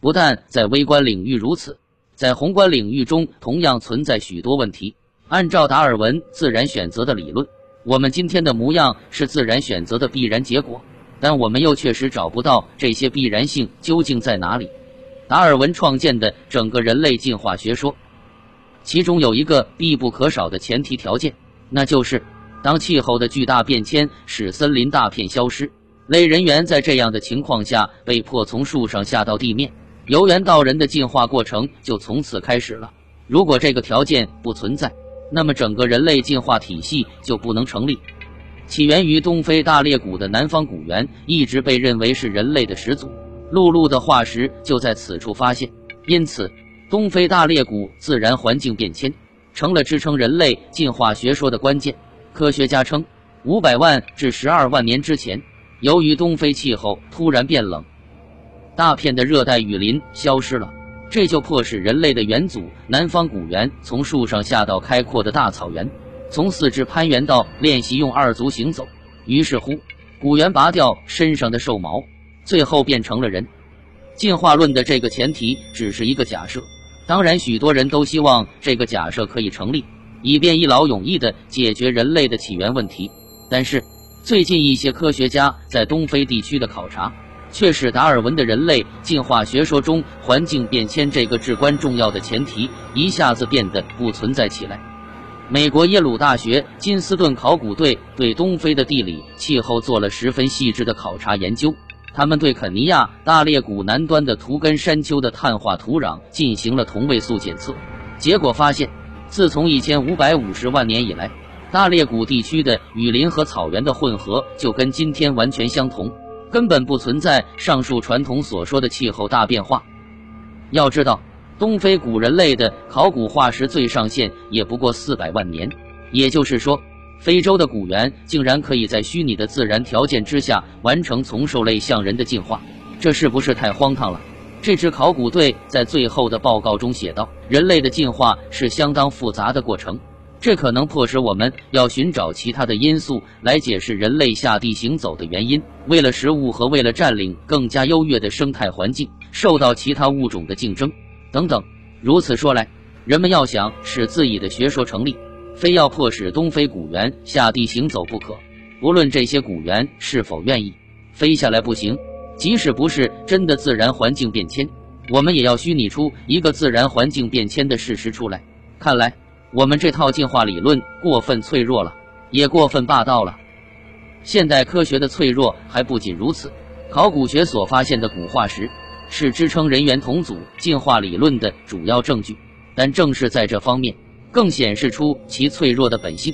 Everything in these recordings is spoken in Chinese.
不但在微观领域如此，在宏观领域中同样存在许多问题。按照达尔文自然选择的理论，我们今天的模样是自然选择的必然结果，但我们又确实找不到这些必然性究竟在哪里。达尔文创建的整个人类进化学说，其中有一个必不可少的前提条件，那就是当气候的巨大变迁使森林大片消失，类人猿在这样的情况下被迫从树上下到地面，由猿到人的进化过程就从此开始了。如果这个条件不存在，那么整个人类进化体系就不能成立。起源于东非大裂谷的南方古猿一直被认为是人类的始祖，陆路的化石就在此处发现。因此，东非大裂谷自然环境变迁成了支撑人类进化学说的关键。科学家称，五百万至十二万年之前，由于东非气候突然变冷，大片的热带雨林消失了。这就迫使人类的元祖南方古猿从树上下到开阔的大草原，从四肢攀援到练习用二足行走。于是乎，古猿拔掉身上的兽毛，最后变成了人。进化论的这个前提只是一个假设，当然，许多人都希望这个假设可以成立，以便一劳永逸地解决人类的起源问题。但是，最近一些科学家在东非地区的考察。却使达尔文的人类进化学说中环境变迁这个至关重要的前提一下子变得不存在起来。美国耶鲁大学金斯顿考古队对东非的地理气候做了十分细致的考察研究，他们对肯尼亚大裂谷南端的图根山丘的碳化土壤进行了同位素检测，结果发现，自从一千五百五十万年以来，大裂谷地区的雨林和草原的混合就跟今天完全相同。根本不存在上述传统所说的气候大变化。要知道，东非古人类的考古化石最上限也不过四百万年，也就是说，非洲的古猿竟然可以在虚拟的自然条件之下完成从兽类向人的进化，这是不是太荒唐了？这支考古队在最后的报告中写道：“人类的进化是相当复杂的过程。”这可能迫使我们要寻找其他的因素来解释人类下地行走的原因。为了食物和为了占领更加优越的生态环境，受到其他物种的竞争等等。如此说来，人们要想使自己的学说成立，非要迫使东非古猿下地行走不可。不论这些古猿是否愿意飞下来，不行。即使不是真的自然环境变迁，我们也要虚拟出一个自然环境变迁的事实出来。看来。我们这套进化理论过分脆弱了，也过分霸道了。现代科学的脆弱还不仅如此，考古学所发现的古化石是支撑人猿同祖进化理论的主要证据，但正是在这方面，更显示出其脆弱的本性。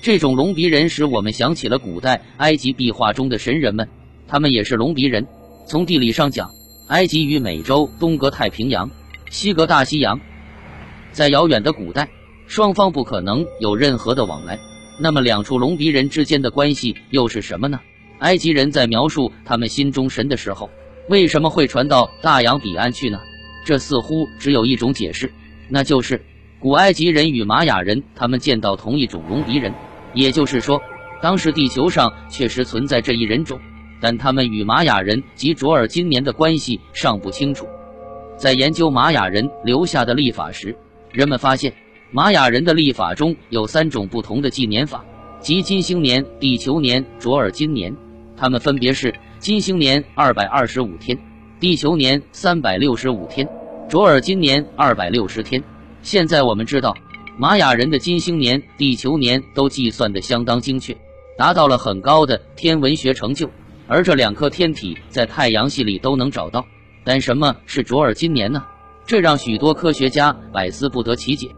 这种龙鼻人使我们想起了古代埃及壁画中的神人们，他们也是龙鼻人。从地理上讲，埃及与美洲东隔太平洋，西隔大西洋，在遥远的古代。双方不可能有任何的往来，那么两处隆鼻人之间的关系又是什么呢？埃及人在描述他们心中神的时候，为什么会传到大洋彼岸去呢？这似乎只有一种解释，那就是古埃及人与玛雅人他们见到同一种隆鼻人，也就是说，当时地球上确实存在这一人种，但他们与玛雅人及卓尔今年的关系尚不清楚。在研究玛雅人留下的历法时，人们发现。玛雅人的历法中有三种不同的纪年法，即金星年、地球年、卓尔金年。它们分别是金星年二百二十五天，地球年三百六十五天，卓尔金年二百六十天。现在我们知道，玛雅人的金星年、地球年都计算的相当精确，达到了很高的天文学成就。而这两颗天体在太阳系里都能找到。但什么是卓尔金年呢？这让许多科学家百思不得其解。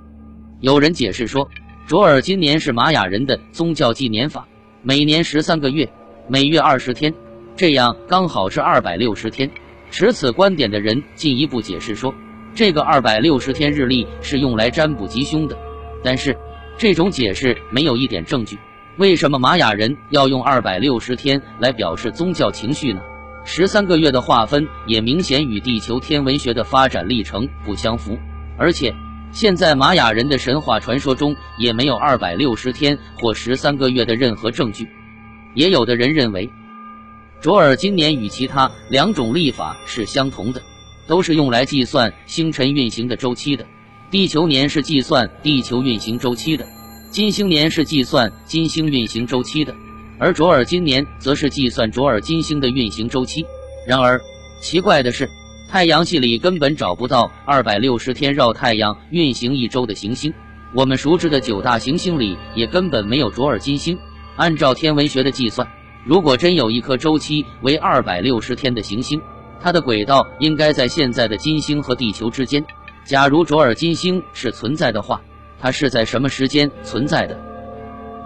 有人解释说，卓尔今年是玛雅人的宗教纪年法，每年十三个月，每月二十天，这样刚好是二百六十天。持此观点的人进一步解释说，这个二百六十天日历是用来占卜吉凶的。但是，这种解释没有一点证据。为什么玛雅人要用二百六十天来表示宗教情绪呢？十三个月的划分也明显与地球天文学的发展历程不相符，而且。现在玛雅人的神话传说中也没有二百六十天或十三个月的任何证据。也有的人认为，卓尔今年与其他两种历法是相同的，都是用来计算星辰运行的周期的。地球年是计算地球运行周期的，金星年是计算金星运行周期的，而卓尔金年则是计算卓尔金星的运行周期。然而，奇怪的是，太阳系里根本找不到二百六十天绕太阳运行一周的行星。我们熟知的九大行星里也根本没有卓尔金星。按照天文学的计算，如果真有一颗周期为二百六十天的行星，它的轨道应该在现在的金星和地球之间。假如卓尔金星是存在的话，它是在什么时间存在的？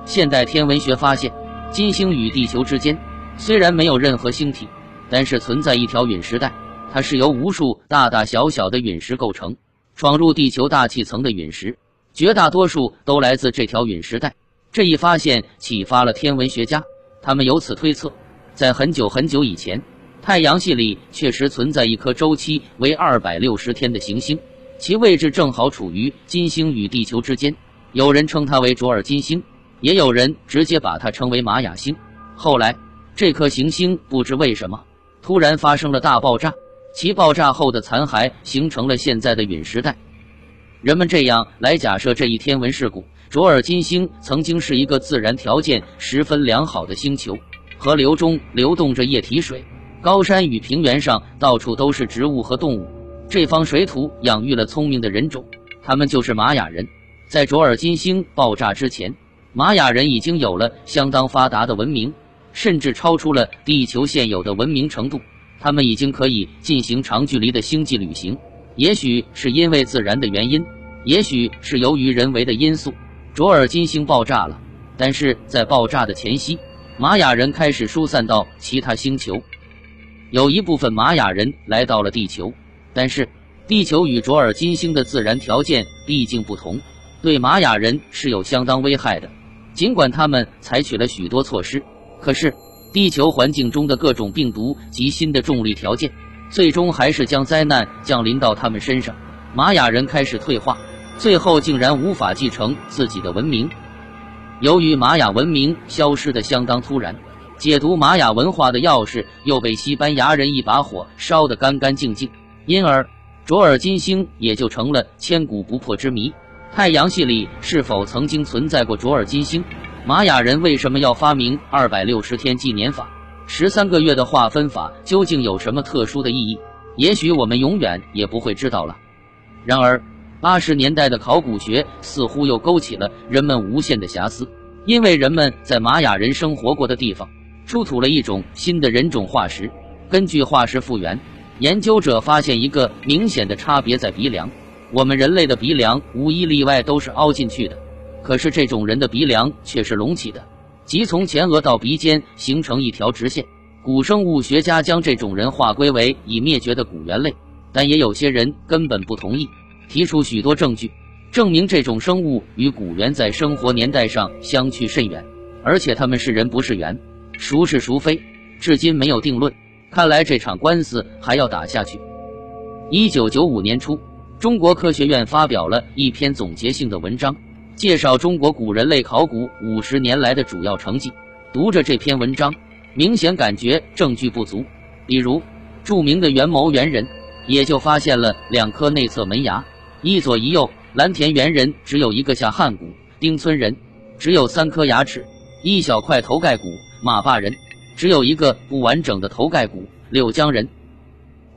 现代天文学发现，金星与地球之间虽然没有任何星体，但是存在一条陨石带，它是由无数大大小小的陨石构成。闯入地球大气层的陨石，绝大多数都来自这条陨石带。这一发现启发了天文学家，他们由此推测，在很久很久以前，太阳系里确实存在一颗周期为二百六十天的行星。其位置正好处于金星与地球之间，有人称它为卓尔金星，也有人直接把它称为玛雅星。后来，这颗行星不知为什么突然发生了大爆炸，其爆炸后的残骸形成了现在的陨石带。人们这样来假设这一天文事故：卓尔金星曾经是一个自然条件十分良好的星球，河流中流动着液体水，高山与平原上到处都是植物和动物。这方水土养育了聪明的人种，他们就是玛雅人。在卓尔金星爆炸之前，玛雅人已经有了相当发达的文明，甚至超出了地球现有的文明程度。他们已经可以进行长距离的星际旅行。也许是因为自然的原因，也许是由于人为的因素，卓尔金星爆炸了。但是在爆炸的前夕，玛雅人开始疏散到其他星球，有一部分玛雅人来到了地球。但是，地球与卓尔金星的自然条件毕竟不同，对玛雅人是有相当危害的。尽管他们采取了许多措施，可是地球环境中的各种病毒及新的重力条件，最终还是将灾难降临到他们身上。玛雅人开始退化，最后竟然无法继承自己的文明。由于玛雅文明消失的相当突然，解读玛雅文化的钥匙又被西班牙人一把火烧得干干净净。因而，卓尔金星也就成了千古不破之谜。太阳系里是否曾经存在过卓尔金星？玛雅人为什么要发明二百六十天纪年法？十三个月的划分法究竟有什么特殊的意义？也许我们永远也不会知道了。然而，八十年代的考古学似乎又勾起了人们无限的遐思，因为人们在玛雅人生活过的地方出土了一种新的人种化石。根据化石复原。研究者发现一个明显的差别在鼻梁，我们人类的鼻梁无一例外都是凹进去的，可是这种人的鼻梁却是隆起的，即从前额到鼻尖形成一条直线。古生物学家将这种人划归为已灭绝的古猿类，但也有些人根本不同意，提出许多证据证明这种生物与古猿在生活年代上相去甚远，而且他们是人不是猿，孰是孰非，至今没有定论。看来这场官司还要打下去。一九九五年初，中国科学院发表了一篇总结性的文章，介绍中国古人类考古五十年来的主要成绩。读着这篇文章，明显感觉证据不足。比如，著名的元谋猿人，也就发现了两颗内侧门牙，一左一右；蓝田猿人只有一个下颌骨；丁村人只有三颗牙齿，一小块头盖骨；马坝人。只有一个不完整的头盖骨，柳江人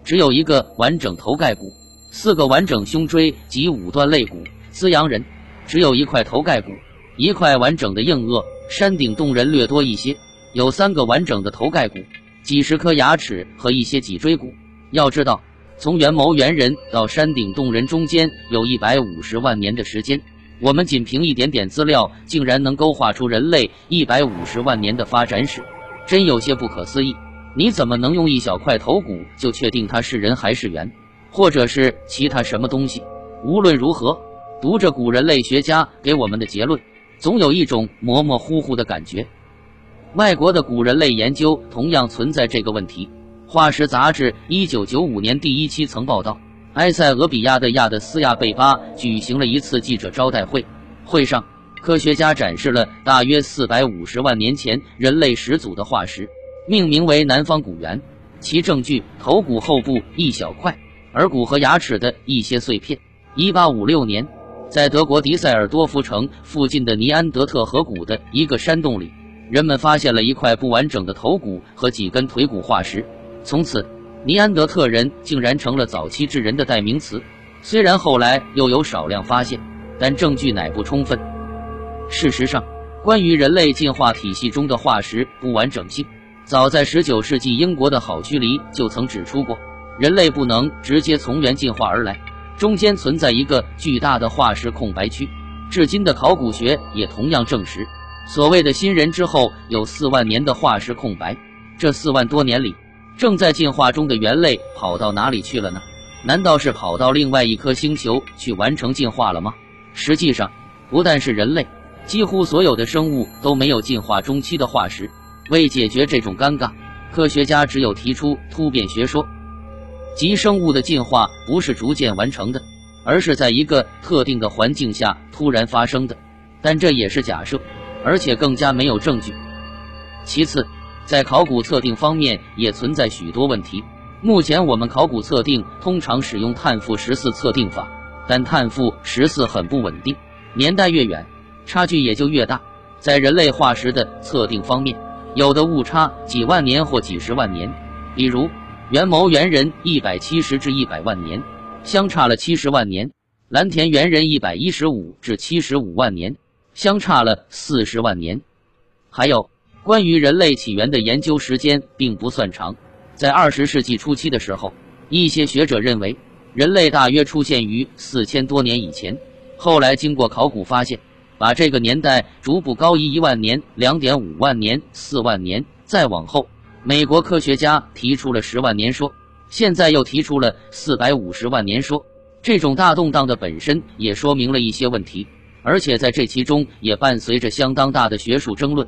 只有一个完整头盖骨，四个完整胸椎及五段肋骨；资阳人只有一块头盖骨，一块完整的硬腭；山顶洞人略多一些，有三个完整的头盖骨，几十颗牙齿和一些脊椎骨。要知道，从元谋猿人到山顶洞人中间有一百五十万年的时间，我们仅凭一点点资料，竟然能勾画出人类一百五十万年的发展史。真有些不可思议，你怎么能用一小块头骨就确定它是人还是猿，或者是其他什么东西？无论如何，读着古人类学家给我们的结论，总有一种模模糊糊的感觉。外国的古人类研究同样存在这个问题。《化石》杂志一九九五年第一期曾报道，埃塞俄比亚的亚的斯亚贝巴举行了一次记者招待会，会上。科学家展示了大约四百五十万年前人类始祖的化石，命名为南方古猿。其证据：头骨后部一小块，耳骨和牙齿的一些碎片。一八五六年，在德国迪塞尔多夫城附近的尼安德特河谷的一个山洞里，人们发现了一块不完整的头骨和几根腿骨化石。从此，尼安德特人竟然成了早期智人的代名词。虽然后来又有少量发现，但证据乃不充分。事实上，关于人类进化体系中的化石不完整性，早在19世纪英国的郝胥黎就曾指出过：人类不能直接从猿进化而来，中间存在一个巨大的化石空白区。至今的考古学也同样证实，所谓的新人之后有四万年的化石空白。这四万多年里，正在进化中的猿类跑到哪里去了呢？难道是跑到另外一颗星球去完成进化了吗？实际上，不但是人类。几乎所有的生物都没有进化中期的化石。为解决这种尴尬，科学家只有提出突变学说，即生物的进化不是逐渐完成的，而是在一个特定的环境下突然发生的。但这也是假设，而且更加没有证据。其次，在考古测定方面也存在许多问题。目前我们考古测定通常使用碳负十四测定法，但碳负十四很不稳定，年代越远。差距也就越大。在人类化石的测定方面，有的误差几万年或几十万年，比如元谋猿人一百七十至一百万年，相差了七十万年；蓝田猿人一百一十五至七十五万年，相差了四十万年。还有关于人类起源的研究时间并不算长，在二十世纪初期的时候，一些学者认为人类大约出现于四千多年以前，后来经过考古发现。把这个年代逐步高移一万年、两点五万年、四万年，再往后，美国科学家提出了十万年说，现在又提出了四百五十万年说。这种大动荡的本身也说明了一些问题，而且在这其中也伴随着相当大的学术争论。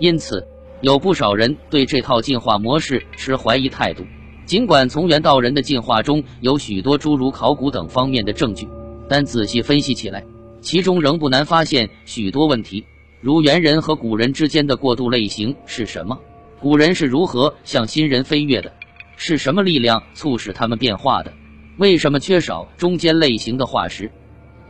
因此，有不少人对这套进化模式持怀疑态度。尽管从猿到人的进化中有许多诸如考古等方面的证据，但仔细分析起来。其中仍不难发现许多问题，如猿人和古人之间的过渡类型是什么？古人是如何向新人飞跃的？是什么力量促使他们变化的？为什么缺少中间类型的化石？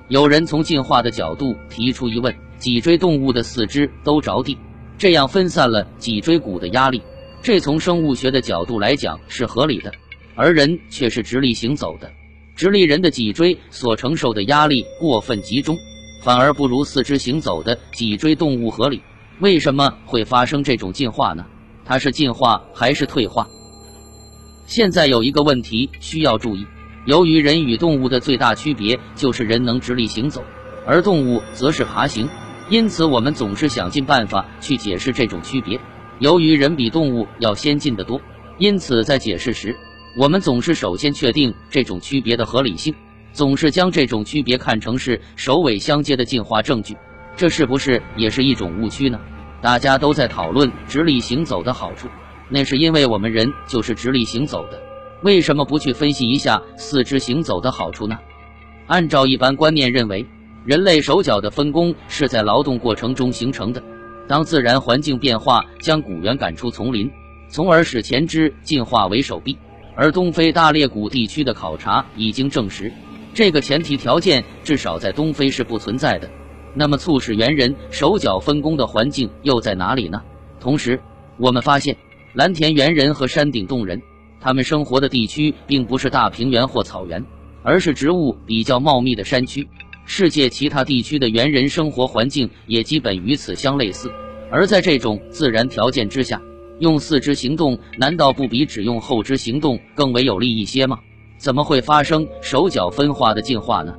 有人从进化的角度提出疑问：脊椎动物的四肢都着地，这样分散了脊椎骨的压力，这从生物学的角度来讲是合理的，而人却是直立行走的。直立人的脊椎所承受的压力过分集中，反而不如四肢行走的脊椎动物合理。为什么会发生这种进化呢？它是进化还是退化？现在有一个问题需要注意：由于人与动物的最大区别就是人能直立行走，而动物则是爬行，因此我们总是想尽办法去解释这种区别。由于人比动物要先进得多，因此在解释时。我们总是首先确定这种区别的合理性，总是将这种区别看成是首尾相接的进化证据，这是不是也是一种误区呢？大家都在讨论直立行走的好处，那是因为我们人就是直立行走的，为什么不去分析一下四肢行走的好处呢？按照一般观念认为，人类手脚的分工是在劳动过程中形成的，当自然环境变化将古猿赶出丛林，从而使前肢进化为手臂。而东非大裂谷地区的考察已经证实，这个前提条件至少在东非是不存在的。那么，促使猿人手脚分工的环境又在哪里呢？同时，我们发现蓝田猿人和山顶洞人，他们生活的地区并不是大平原或草原，而是植物比较茂密的山区。世界其他地区的猿人生活环境也基本与此相类似。而在这种自然条件之下，用四肢行动，难道不比只用后肢行动更为有利一些吗？怎么会发生手脚分化的进化呢？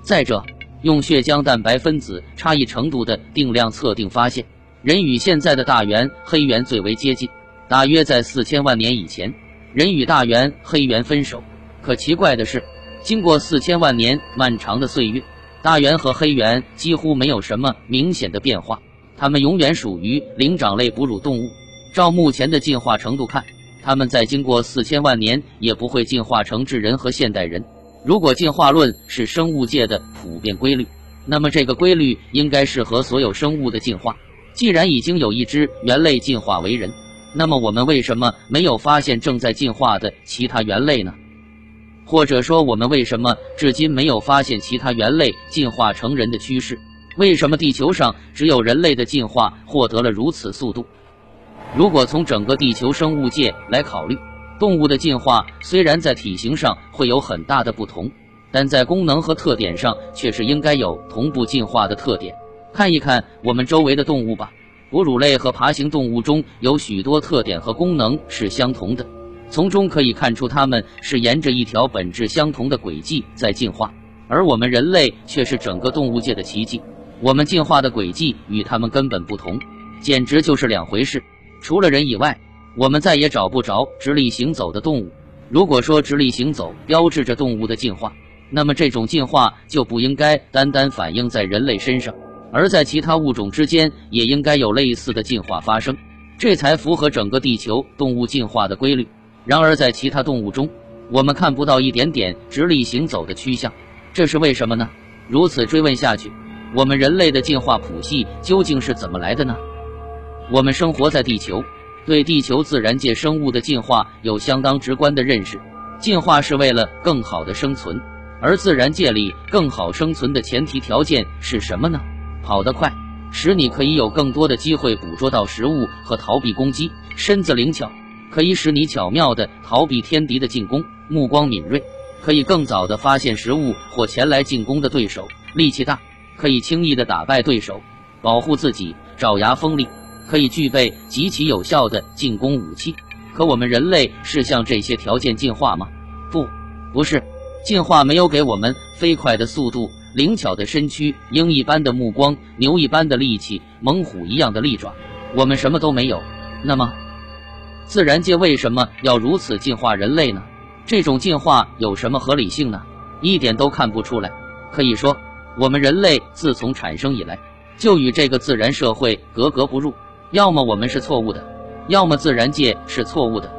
再者，用血浆蛋白分子差异程度的定量测定发现，人与现在的大猿、黑猿最为接近。大约在四千万年以前，人与大猿、黑猿分手。可奇怪的是，经过四千万年漫长的岁月，大猿和黑猿几乎没有什么明显的变化，它们永远属于灵长类哺乳动物。照目前的进化程度看，它们在经过四千万年也不会进化成智人和现代人。如果进化论是生物界的普遍规律，那么这个规律应该适合所有生物的进化。既然已经有一只猿类进化为人，那么我们为什么没有发现正在进化的其他猿类呢？或者说，我们为什么至今没有发现其他猿类进化成人的趋势？为什么地球上只有人类的进化获得了如此速度？如果从整个地球生物界来考虑，动物的进化虽然在体型上会有很大的不同，但在功能和特点上却是应该有同步进化的特点。看一看我们周围的动物吧，哺乳类和爬行动物中有许多特点和功能是相同的，从中可以看出它们是沿着一条本质相同的轨迹在进化，而我们人类却是整个动物界的奇迹。我们进化的轨迹与它们根本不同，简直就是两回事。除了人以外，我们再也找不着直立行走的动物。如果说直立行走标志着动物的进化，那么这种进化就不应该单单反映在人类身上，而在其他物种之间也应该有类似的进化发生，这才符合整个地球动物进化的规律。然而，在其他动物中，我们看不到一点点直立行走的趋向，这是为什么呢？如此追问下去。我们人类的进化谱系究竟是怎么来的呢？我们生活在地球，对地球自然界生物的进化有相当直观的认识。进化是为了更好的生存，而自然界里更好生存的前提条件是什么呢？跑得快，使你可以有更多的机会捕捉到食物和逃避攻击；身子灵巧，可以使你巧妙地逃避天敌的进攻；目光敏锐，可以更早地发现食物或前来进攻的对手；力气大。可以轻易地打败对手，保护自己；爪牙锋利，可以具备极其有效的进攻武器。可我们人类是向这些条件进化吗？不，不是。进化没有给我们飞快的速度、灵巧的身躯、鹰一般的目光、牛一般的力气、猛虎一样的利爪，我们什么都没有。那么，自然界为什么要如此进化人类呢？这种进化有什么合理性呢？一点都看不出来。可以说。我们人类自从产生以来，就与这个自然社会格格不入。要么我们是错误的，要么自然界是错误的。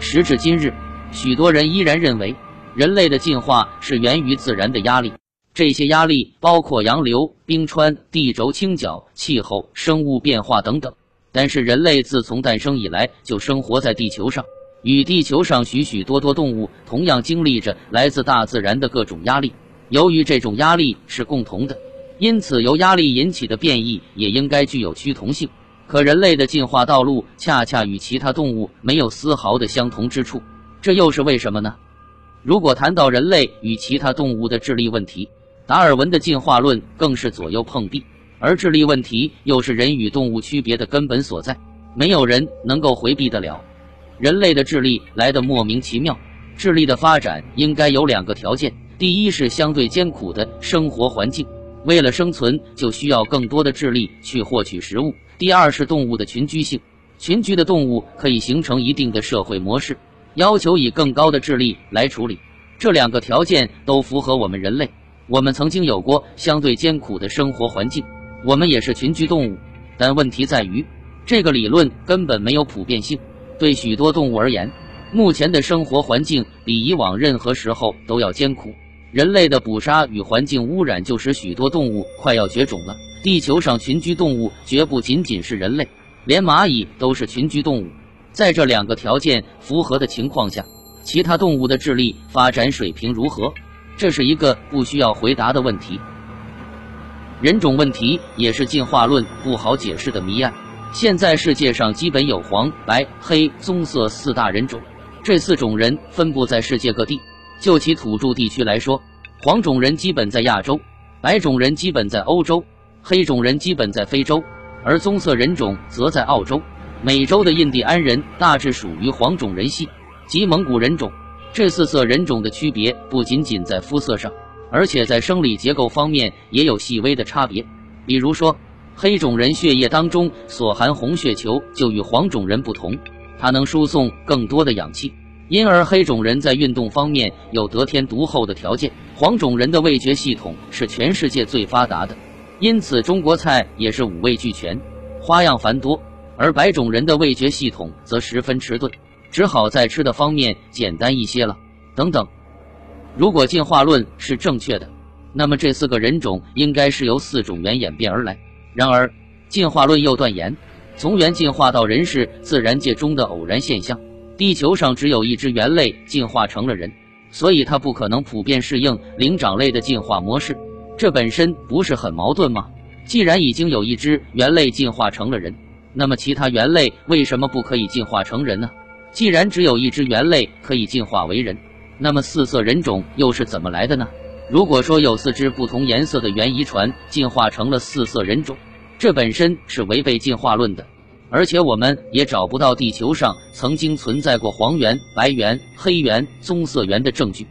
时至今日，许多人依然认为人类的进化是源于自然的压力，这些压力包括洋流、冰川、地轴倾角、气候、生物变化等等。但是，人类自从诞生以来就生活在地球上，与地球上许许多多动物同样经历着来自大自然的各种压力。由于这种压力是共同的，因此由压力引起的变异也应该具有趋同性。可人类的进化道路恰恰与其他动物没有丝毫的相同之处，这又是为什么呢？如果谈到人类与其他动物的智力问题，达尔文的进化论更是左右碰壁，而智力问题又是人与动物区别的根本所在，没有人能够回避得了。人类的智力来得莫名其妙，智力的发展应该有两个条件。第一是相对艰苦的生活环境，为了生存就需要更多的智力去获取食物。第二是动物的群居性，群居的动物可以形成一定的社会模式，要求以更高的智力来处理。这两个条件都符合我们人类。我们曾经有过相对艰苦的生活环境，我们也是群居动物。但问题在于，这个理论根本没有普遍性。对许多动物而言，目前的生活环境比以往任何时候都要艰苦。人类的捕杀与环境污染，就使许多动物快要绝种了。地球上群居动物绝不仅仅是人类，连蚂蚁都是群居动物。在这两个条件符合的情况下，其他动物的智力发展水平如何？这是一个不需要回答的问题。人种问题也是进化论不好解释的谜案。现在世界上基本有黄、白、黑、棕色四大人种，这四种人分布在世界各地。就其土著地区来说，黄种人基本在亚洲，白种人基本在欧洲，黑种人基本在非洲，而棕色人种则在澳洲、美洲的印第安人大致属于黄种人系，及蒙古人种。这四色人种的区别不仅仅在肤色上，而且在生理结构方面也有细微的差别。比如说，黑种人血液当中所含红血球就与黄种人不同，它能输送更多的氧气。因而，黑种人在运动方面有得天独厚的条件。黄种人的味觉系统是全世界最发达的，因此中国菜也是五味俱全，花样繁多。而白种人的味觉系统则十分迟钝，只好在吃的方面简单一些了。等等，如果进化论是正确的，那么这四个人种应该是由四种猿演变而来。然而，进化论又断言，从猿进化到人是自然界中的偶然现象。地球上只有一只猿类进化成了人，所以它不可能普遍适应灵长类的进化模式。这本身不是很矛盾吗？既然已经有一只猿类进化成了人，那么其他猿类为什么不可以进化成人呢？既然只有一只猿类可以进化为人，那么四色人种又是怎么来的呢？如果说有四只不同颜色的猿遗传进化成了四色人种，这本身是违背进化论的。而且我们也找不到地球上曾经存在过黄猿、白猿、黑猿、棕色猿的证据。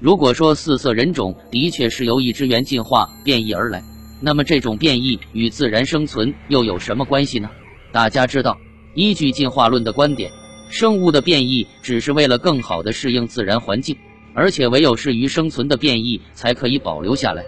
如果说四色人种的确是由一只猿进化变异而来，那么这种变异与自然生存又有什么关系呢？大家知道，依据进化论的观点，生物的变异只是为了更好的适应自然环境，而且唯有适于生存的变异才可以保留下来。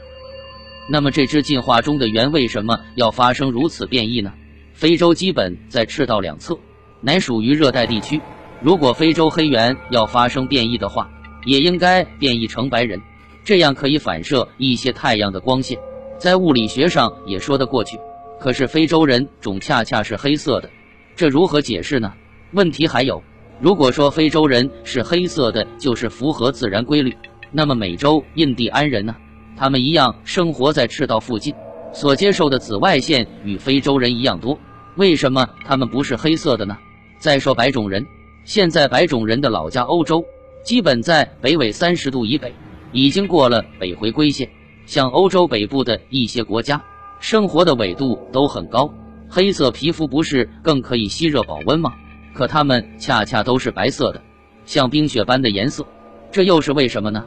那么这只进化中的猿为什么要发生如此变异呢？非洲基本在赤道两侧，乃属于热带地区。如果非洲黑猿要发生变异的话，也应该变异成白人，这样可以反射一些太阳的光线，在物理学上也说得过去。可是非洲人种恰恰是黑色的，这如何解释呢？问题还有，如果说非洲人是黑色的，就是符合自然规律，那么美洲印第安人呢？他们一样生活在赤道附近，所接受的紫外线与非洲人一样多。为什么他们不是黑色的呢？再说白种人，现在白种人的老家欧洲，基本在北纬三十度以北，已经过了北回归线。像欧洲北部的一些国家，生活的纬度都很高，黑色皮肤不是更可以吸热保温吗？可他们恰恰都是白色的，像冰雪般的颜色，这又是为什么呢？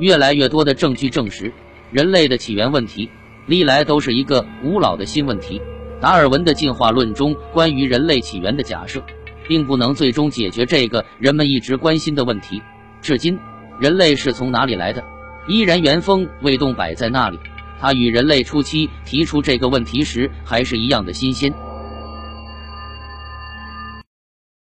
越来越多的证据证实，人类的起源问题历来都是一个古老的新问题。达尔文的进化论中关于人类起源的假设，并不能最终解决这个人们一直关心的问题。至今，人类是从哪里来的，依然原封未动摆在那里。他与人类初期提出这个问题时还是一样的新鲜。